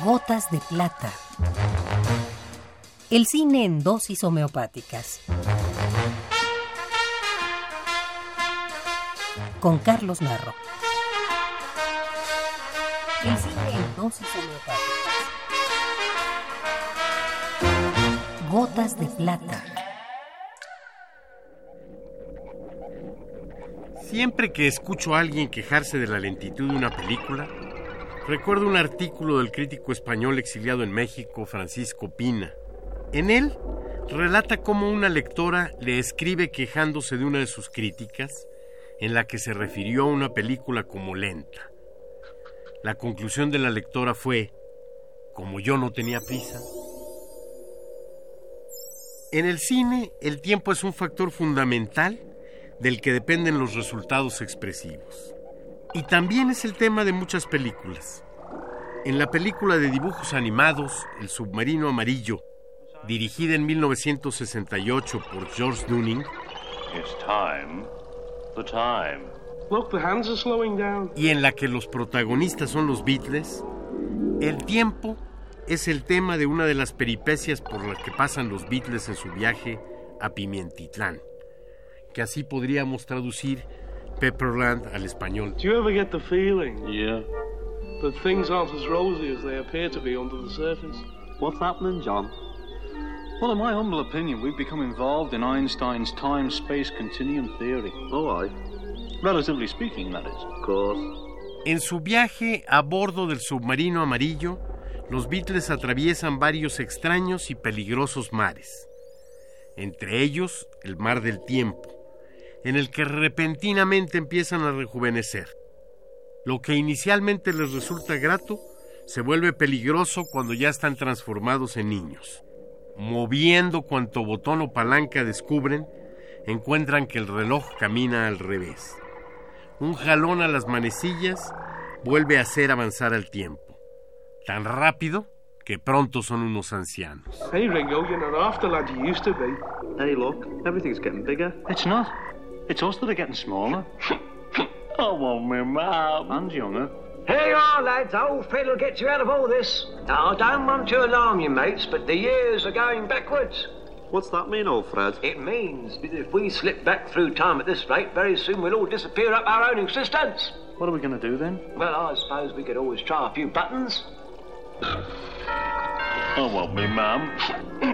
Gotas de plata. El cine en dosis homeopáticas. Con Carlos Narro. El cine en dosis homeopáticas. Gotas de plata. Siempre que escucho a alguien quejarse de la lentitud de una película, recuerdo un artículo del crítico español exiliado en México, Francisco Pina. En él relata cómo una lectora le escribe quejándose de una de sus críticas, en la que se refirió a una película como lenta. La conclusión de la lectora fue, como yo no tenía prisa. En el cine, el tiempo es un factor fundamental del que dependen los resultados expresivos. Y también es el tema de muchas películas. En la película de dibujos animados, El submarino amarillo, dirigida en 1968 por George Dunning, y en la que los protagonistas son los Beatles, el tiempo es el tema de una de las peripecias por las que pasan los Beatles en su viaje a Pimientitlán que así podríamos traducir Pepperland al español. Do you ever get the feeling Yeah. that things aren't as rosy as they appear to be under the surface? What's happening, John? Well, in my humble opinion, we've become involved in Einstein's time-space continuum theory. Oh, aye. Relatively speaking, that is. Of course. En su viaje a bordo del submarino amarillo, los Beatles atraviesan varios extraños y peligrosos mares, entre ellos el mar del tiempo, en el que repentinamente empiezan a rejuvenecer. Lo que inicialmente les resulta grato se vuelve peligroso cuando ya están transformados en niños. Moviendo cuanto botón o palanca descubren, encuentran que el reloj camina al revés. Un jalón a las manecillas vuelve a hacer avanzar al tiempo. Tan rápido que pronto son unos ancianos. Hey, Ringo, you're not half the lad you used to be. Hey, look, everything's getting bigger. It's not. It's us that are getting smaller. I want me mum. And younger. Here you are, lads. Old Phil will get you out of all this. I don't want to alarm you, mates, but the years are going backwards. What's that mean, old Fred? It means that if we slip back through time at this rate, very soon we'll all disappear up our own existence. What are we going to do then? Well, I suppose we could always try a few buttons. I want me mum.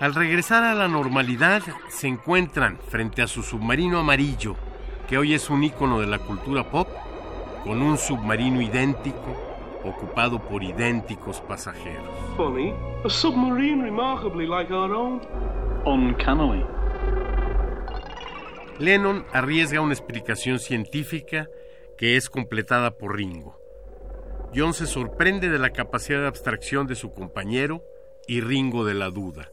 Al regresar a la normalidad, se encuentran frente a su submarino amarillo, que hoy es un ícono de la cultura pop, con un submarino idéntico, ocupado por idénticos pasajeros. Funny, a submarine remarkably like our own. Uncannily. Lennon arriesga una explicación científica que es completada por Ringo. John se sorprende de la capacidad de abstracción de su compañero y Ringo de la duda,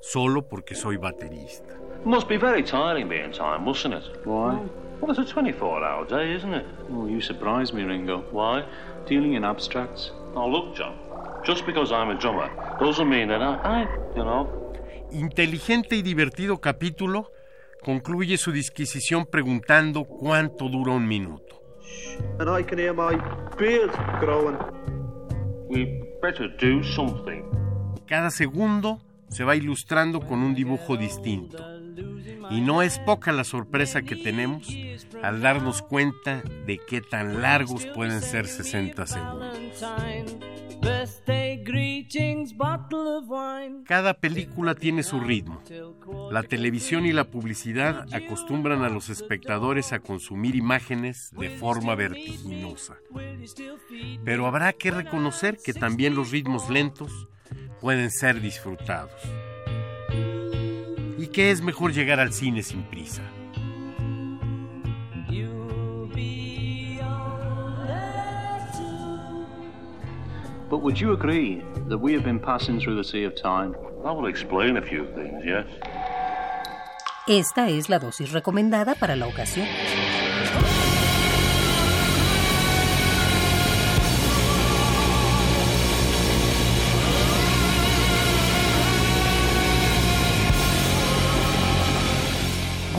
solo porque soy baterista. Must be very tiring being time, mustn't it? Why? Well, it's a 24-hour day, isn't it? Oh, you surprise me, Ringo. Why? Dealing in abstracts. Oh, look, John. Just because I'm a drummer doesn't mean that I, I you know. Inteligente y divertido capítulo concluye su disquisición preguntando cuánto dura un minuto. And I can hear my beard growing. We better do something. Cada segundo se va ilustrando con un dibujo distinto. Y no es poca la sorpresa que tenemos al darnos cuenta de qué tan largos pueden ser 60 segundos. Cada película tiene su ritmo. La televisión y la publicidad acostumbran a los espectadores a consumir imágenes de forma vertiginosa. Pero habrá que reconocer que también los ritmos lentos pueden ser disfrutados. ¿Y qué es mejor llegar al cine sin prisa? But would you agree that we have been passing through the sea of time? That will explain a few things, yes? Esta es la dosis recomendada para la ocasión.